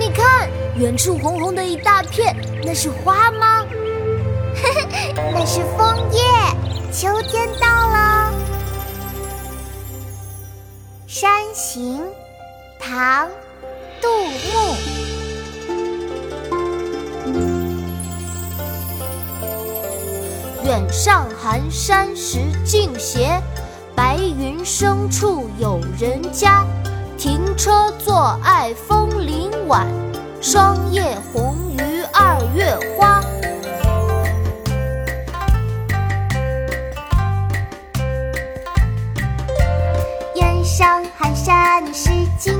你看远处红红的一大片，那是花吗？那是枫叶。秋天到了，《山行》唐·杜牧。远上寒山石径斜，白云深处有人家。停车坐爱枫林晚，霜叶红于二月花。远上寒山石径